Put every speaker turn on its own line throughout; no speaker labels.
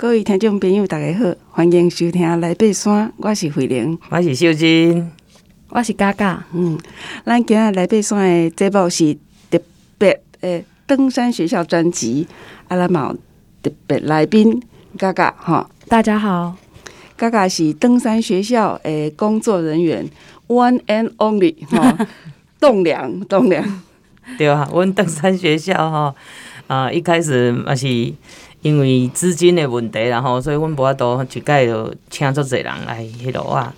各位听众朋友，大家好，欢迎收听《来爬山》，我是慧玲，
我是秀珍，
我是嘎嘎。
嗯，咱今日来爬山的节目是特别诶登山学校专辑，阿拉冇特别来宾嘎嘎哈。
大家好，
嘎嘎是登山学校诶工作人员，one and only 哈，栋梁栋梁。
对啊，阮登山学校哈啊，一开始嘛是。因为资金的问题，然后所以阮无法度一届就请足侪人来迄落啊，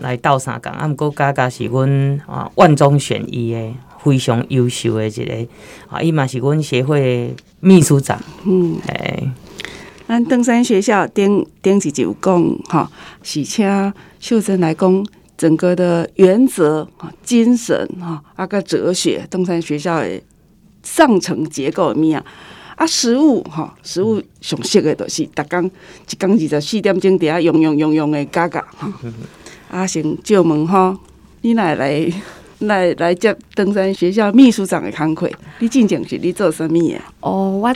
来斗相共。啊，毋过佳佳是阮啊万中选一的非常优秀的一个啊，伊嘛是阮协会秘书长。嗯，哎，
咱登山学校顶顶一集有讲吼，是请秀珍来讲整个的原则啊、精神哈，啊个哲学，登山学校的上层结构物啊。啊，食物吼，食物上适的都是，逐工一工二十四点钟底下用用用用的嘎嘎哈。啊，先借问哈，你来来来来接登山学校秘书长的工课，你进前是你做什么的？
哦，我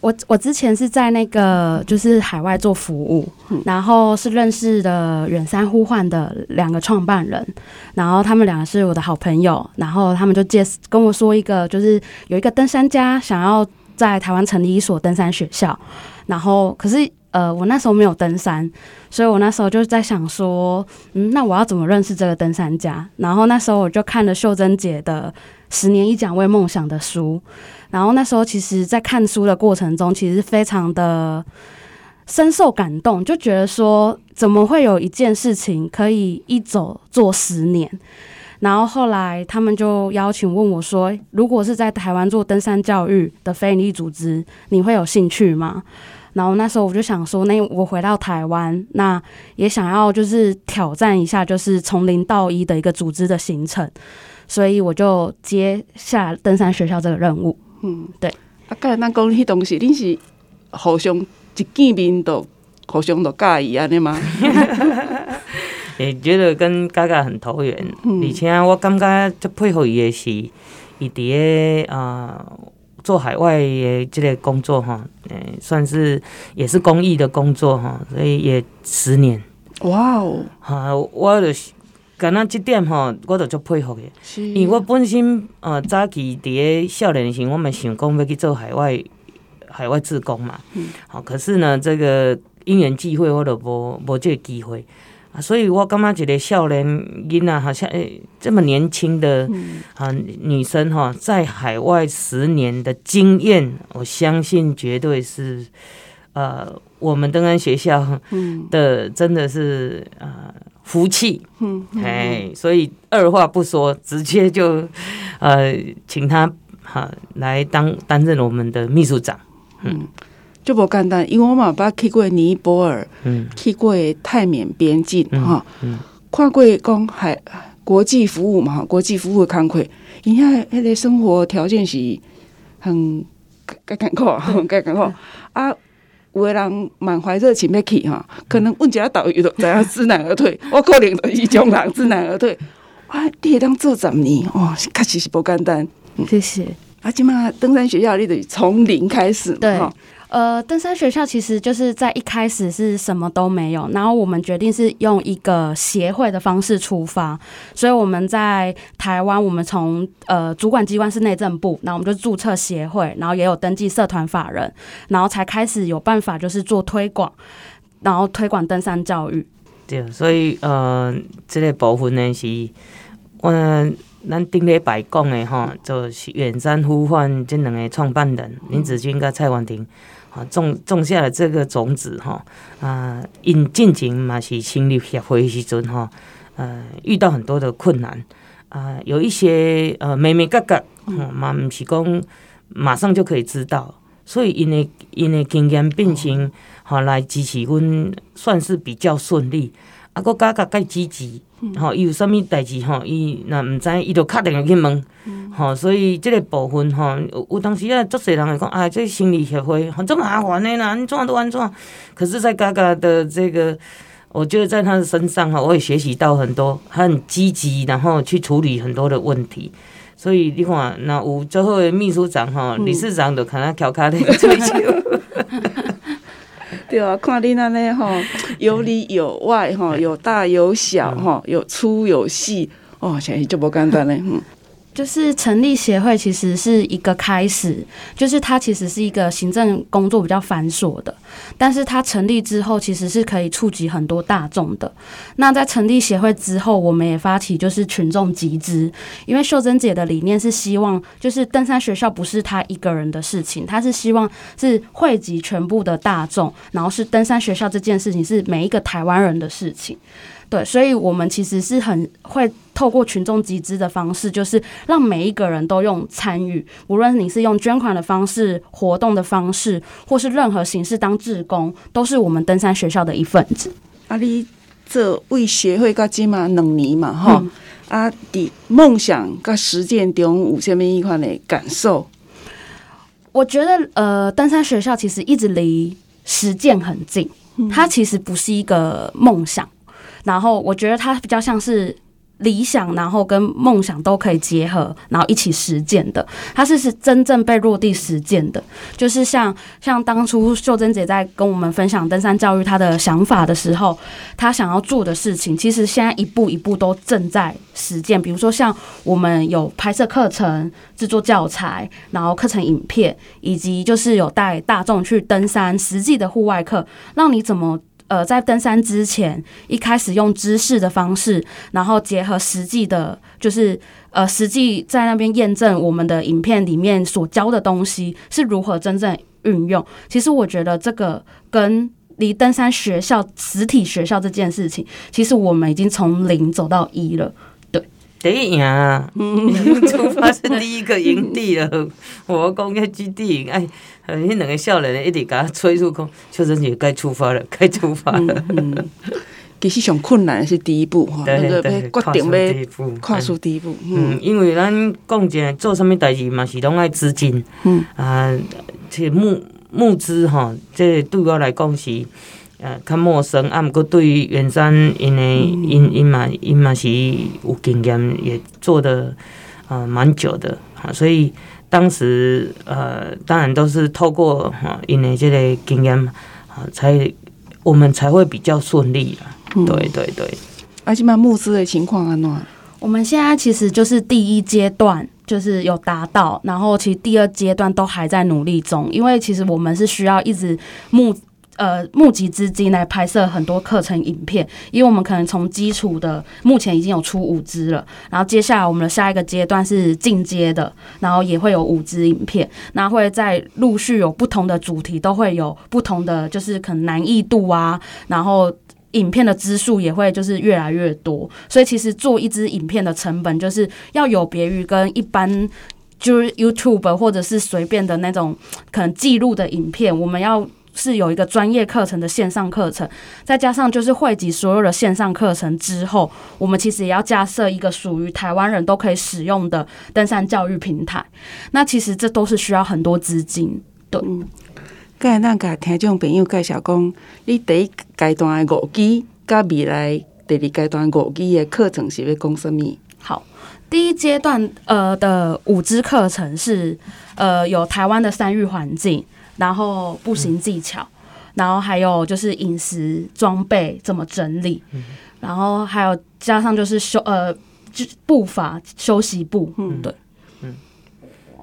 我我之前是在那个就是海外做服务，然后是认识的远山呼唤的两个创办人，然后他们两个是我的好朋友，然后他们就介跟我说一个，就是有一个登山家想要。在台湾成立一所登山学校，然后可是呃，我那时候没有登山，所以我那时候就在想说，嗯，那我要怎么认识这个登山家？然后那时候我就看了秀珍姐的《十年一讲为梦想》的书，然后那时候其实，在看书的过程中，其实非常的深受感动，就觉得说，怎么会有一件事情可以一走做十年？然后后来他们就邀请问我说：“如果是在台湾做登山教育的非营利组织，你会有兴趣吗？”然后那时候我就想说：“那我回到台湾，那也想要就是挑战一下，就是从零到一的一个组织的形成。”所以我就接下登山学校这个任务。嗯，对。
啊，刚才那讲那东西，你是互相一见面都互相都介意安尼吗？
也觉得跟嘎嘎很投缘，嗯、而且我感觉最佩服伊的是，伊伫个啊做海外的这个工作哈，诶，算是也是公益的工作哈，所以也十年。哇哦！哈，我就是感觉这点吼，我就足佩服的，因为我本身呃早期伫个少年时，我们想讲要去做海外海外志工嘛，好、嗯，可是呢，这个因缘际会，我都无无这个机会。所以我感觉一个少年囡仔，好像诶，这么年轻的啊女生哈，在海外十年的经验，我相信绝对是呃我们登安学校的真的是呃福气，嗯，哎，所以二话不说，直接就呃请他哈来当担任我们的秘书长，嗯。
就无简单，因为我嘛捌去过尼泊尔，嗯、去过泰缅边境，哈、嗯，嗯、看过讲海国际服务嘛，国际服务的工课，因遐迄个生活条件是很艰艰苦，很艰艰苦。啊，有个人满怀热情要去哈，可能问一下导游都知影知难而退。我可能就是一种人知难而退。啊，你会当做十年，哦，确实是不简单。
谢谢。
啊，即嘛登山学校你得从零开始，
对。呃，登山学校其实就是在一开始是什么都没有，然后我们决定是用一个协会的方式出发，所以我们在台湾，我们从呃主管机关是内政部，然后我们就注册协会，然后也有登记社团法人，然后才开始有办法就是做推广，然后推广登山教育。
对，所以呃，这个部分呢是，嗯，咱顶礼拜讲的哈，就是远山呼唤这两个创办人林子君跟蔡婉婷。啊，种种下了这个种子哈，啊，因进前嘛是成立协会时阵哈，呃，遇到很多的困难，啊，有一些呃，眉眉角角，嘛毋是讲马上就可以知道，所以因的因的经验变成哈来支持阮，算是比较顺利，啊，搁加加介积极。吼，伊有啥物代志吼，伊若毋知，伊就敲电话去问，吼、嗯，所以即个部分吼，有有当时啊，足侪人会讲，啊，这心理协会很这麻烦的啦，安怎都安怎。可是，在嘎嘎的这个，我觉得在他的身上哈，我也学习到很多，他很积极，然后去处理很多的问题。所以你看，那有最后的秘书长哈，理事长都看他翘脚的追求。
对啊，看你那呢吼，有里有外哈，有大有小哈，有粗有细哦，现在就不简单嘞，嗯。
就是成立协会其实是一个开始，就是它其实是一个行政工作比较繁琐的，但是它成立之后其实是可以触及很多大众的。那在成立协会之后，我们也发起就是群众集资，因为秀珍姐的理念是希望就是登山学校不是她一个人的事情，她是希望是汇集全部的大众，然后是登山学校这件事情是每一个台湾人的事情。对，所以我们其实是很会透过群众集资的方式，就是让每一个人都用参与，无论你是用捐款的方式、活动的方式，或是任何形式当志工，都是我们登山学校的一份子。
啊，你这为协会到今嘛两年嘛，哈、嗯，啊，的梦想跟实践中有什么一款的感受？
我觉得，呃，登山学校其实一直离实践很近，它其实不是一个梦想。然后我觉得它比较像是理想，然后跟梦想都可以结合，然后一起实践的。它是是真正被落地实践的，就是像像当初秀珍姐在跟我们分享登山教育她的想法的时候，她想要做的事情，其实现在一步一步都正在实践。比如说像我们有拍摄课程、制作教材，然后课程影片，以及就是有带大众去登山实际的户外课，让你怎么。呃，在登山之前，一开始用知识的方式，然后结合实际的，就是呃，实际在那边验证我们的影片里面所教的东西是如何真正运用。其实我觉得这个跟离登山学校实体学校这件事情，其实我们已经从零走到一了。
第一赢啊，出发是第一个营地了。我工业基地，哎，那两个少年一直给他催促讲，秀珍姐该出发了，该出发了。嗯，嗯
其实上困难的是第一步哈，那个要决定要跨出第一步。
嗯，因为咱讲真，做什么代志嘛是拢爱资金。嗯啊，这募募资哈，这对我来讲是。呃，较陌生啊，毋过对于远山因为因因嘛因嘛是有经验，也做的呃蛮久的啊，所以当时呃当然都是透过哈因为这个经验啊，才我们才会比较顺利啊。嗯、对对对，
而且嘛募资的情况安怎？
我们现在其实就是第一阶段就是有达到，然后其实第二阶段都还在努力中，因为其实我们是需要一直募。呃，募集资金来拍摄很多课程影片，因为我们可能从基础的目前已经有出五支了，然后接下来我们的下一个阶段是进阶的，然后也会有五支影片，那会再陆续有不同的主题，都会有不同的就是可能难易度啊，然后影片的支数也会就是越来越多，所以其实做一支影片的成本就是要有别于跟一般就是 YouTube 或者是随便的那种可能记录的影片，我们要。是有一个专业课程的线上课程，再加上就是汇集所有的线上课程之后，我们其实也要架设一个属于台湾人都可以使用的登山教育平台。那其实这都是需要很多资金。对，
刚才那个听众朋友介绍讲，你第一阶段的五 G，，跟未来第二阶段五 G 的课程是要讲什么？
好，第一阶段呃的五支课程是呃有台湾的山域环境。然后步行技巧，嗯、然后还有就是饮食装备怎么整理，嗯、然后还有加上就是休呃就步伐休息步，嗯。对，
嗯。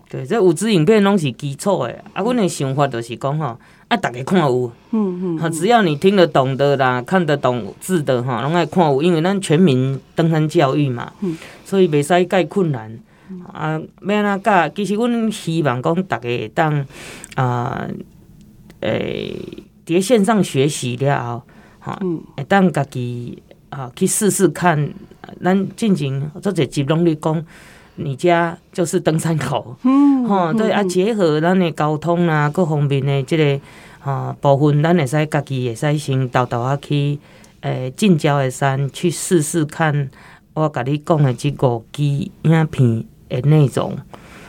对，这五支影片拢是基础的，啊，阮的想法就是讲吼，啊，大家看有，嗯嗯，只要你听得懂的啦，看得懂字的哈，拢爱看有，因为咱全民登山教育嘛，嗯，所以袂使介困难。啊，要安怎教？其实阮希望讲，逐个会当啊，诶、欸，伫线上学习了后，哈、嗯，会当家己啊去试试看。咱进前做者集拢咧讲，你家就是登山口，嗯，吼，对啊，结合咱的交通啊，各方面的这个啊部分，咱会使家己会使先豆豆啊去诶近郊的山去试试看。我甲你讲的即五支影片。诶，内容，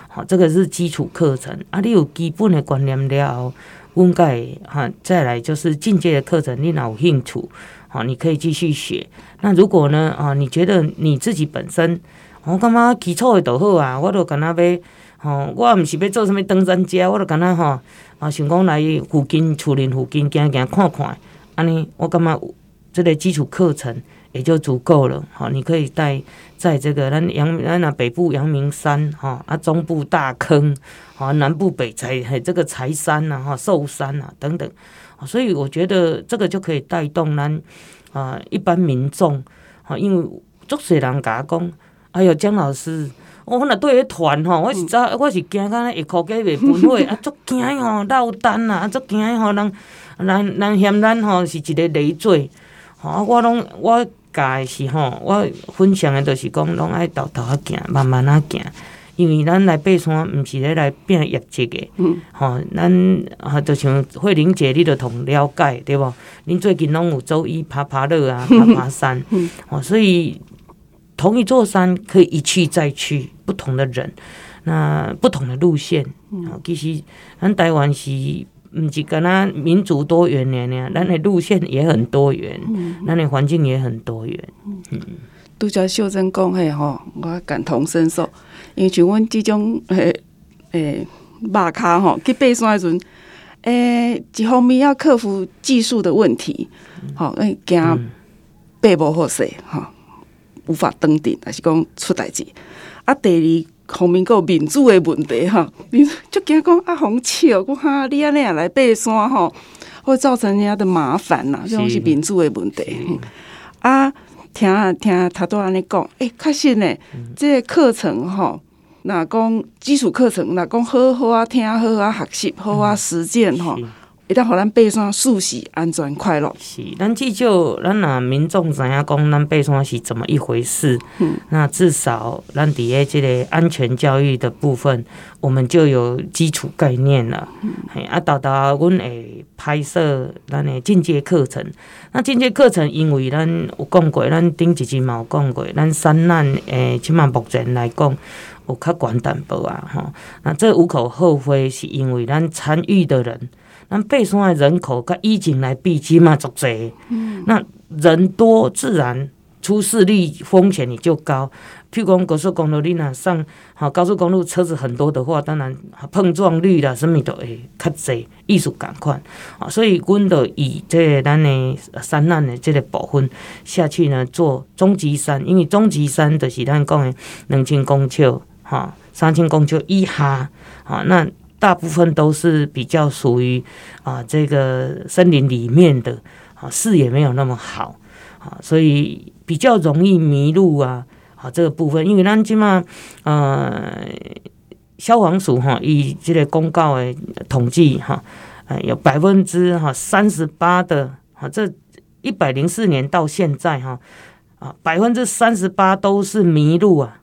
好，这个是基础课程啊。你有基本的观念了后，应该哈，再来就是进阶的课程，你若有兴趣？好，你可以继续学。那如果呢，啊，你觉得你自己本身，我感觉基础的都好啊，我都感觉要吼，我毋是要做啥物登山家，我都敢若吼啊，想讲来附近厝林附近行行看看，安尼我感觉这个基础课程也就足够了。吼，你可以带在这个咱阳咱那北部阳明山，吼啊中部大坑，啊南部北财嘿这个柴山呐，哈寿山呐等等。所以我觉得这个就可以带动咱啊一般民众，啊因为足侪人甲我讲，哎哟江老师。我若对迄团吼，我是早，我是惊甲那下箍计袂分会，啊，足惊吼落单啊，啊，足惊吼人人人嫌咱吼是一个累赘，吼啊，我拢我教的是吼，我分享的就是讲，拢爱偷偷啊行，慢慢啊行，因为咱来爬山，毋是咧来拼业绩的，吼，咱啊，就像慧玲姐，你着同了解对无？恁最近拢有周一爬爬乐啊，爬爬山，吼，所以。同一座山可以一去再去，不同的人，那不同的路线，嗯、其实咱台湾是毋是干那民族多元呢？咱的路线也很多元，咱的环境也很多元。嗯，
拄则秀珍讲嘿吼，我感同身受，因为像阮这种诶诶肉脚吼去爬山的时阵，诶、欸、一方面要克服技术的问题，吼、嗯，诶惊爬无好势，吼、无法登顶，还是讲出代志。啊，第二方面，阁有民主的问题哈。你就惊讲啊，红笑，讲哈，你安尼也来爬山吼，会造成人家的麻烦呐。这种是民主的问题。啊，听听他都安尼讲，诶、欸，确实呢，嗯、这个课程吼，若讲基础课程，若讲好好啊听，好啊学习，好啊实践吼。一旦互咱爬山舒适、安全、快乐。
是，咱至少咱若民众知影讲，咱爬山是怎么一回事。嗯，那至少咱伫诶即个安全教育的部分，我们就有基础概念了。嗯，啊，豆豆，阮会拍摄咱诶进阶课程。那进阶课程，因为咱有讲过，咱顶一集嘛有讲过，咱山难诶，起码目前来讲有较悬淡薄啊。吼，那这无可厚非，是因为咱参与的人。咱爬山的人口跟以前来比，起码足侪。嗯，那人多，自然出事率风险也就高。譬如讲高速公路，你若上好高速公路车子很多的话，当然碰撞率啦，什么都会较侪，艺术感款啊。所以，阮就以这个咱的山难的这个部分下去呢，做终极山，因为终极山就是咱讲的两千公尺，哈，三千公尺以下，啊，那。大部分都是比较属于啊，这个森林里面的啊，视野没有那么好啊，所以比较容易迷路啊啊，这个部分，因为咱即嘛呃消防署哈，以这个公告的统计哈，呃有百分之哈三十八的啊，这一百零四年到现在哈啊，百分之三十八都是迷路啊，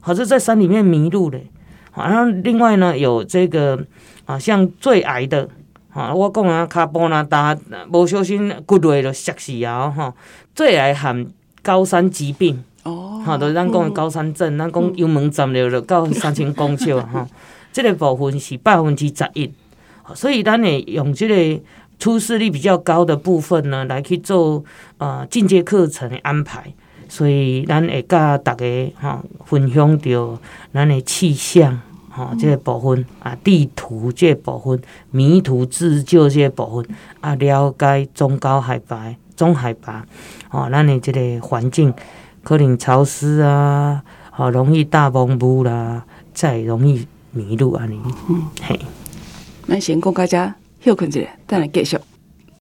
好像在山里面迷路嘞。然后另外呢，有这个啊，像最矮的啊，我讲啊，卡波那达无小心骨落就摔死啊，哈，最矮含高山疾病哦，哈，就是咱讲的高山症，咱讲油门站了就到三千公尺哈，这个部分是百分之十一，所以咱呢用这个出事率比较高的部分呢，来去做啊进阶课程的安排。所以，咱会甲大家吼分享着咱的气象哈这个部分啊，地图即个部分，迷途自救即个部分啊，了解中高海拔、中海拔哦，咱的即个环境可能潮湿啊，好容易大崩雾啦，再容易迷路安尼嗯嘿，
咱先讲到遮休困一下，再来继续。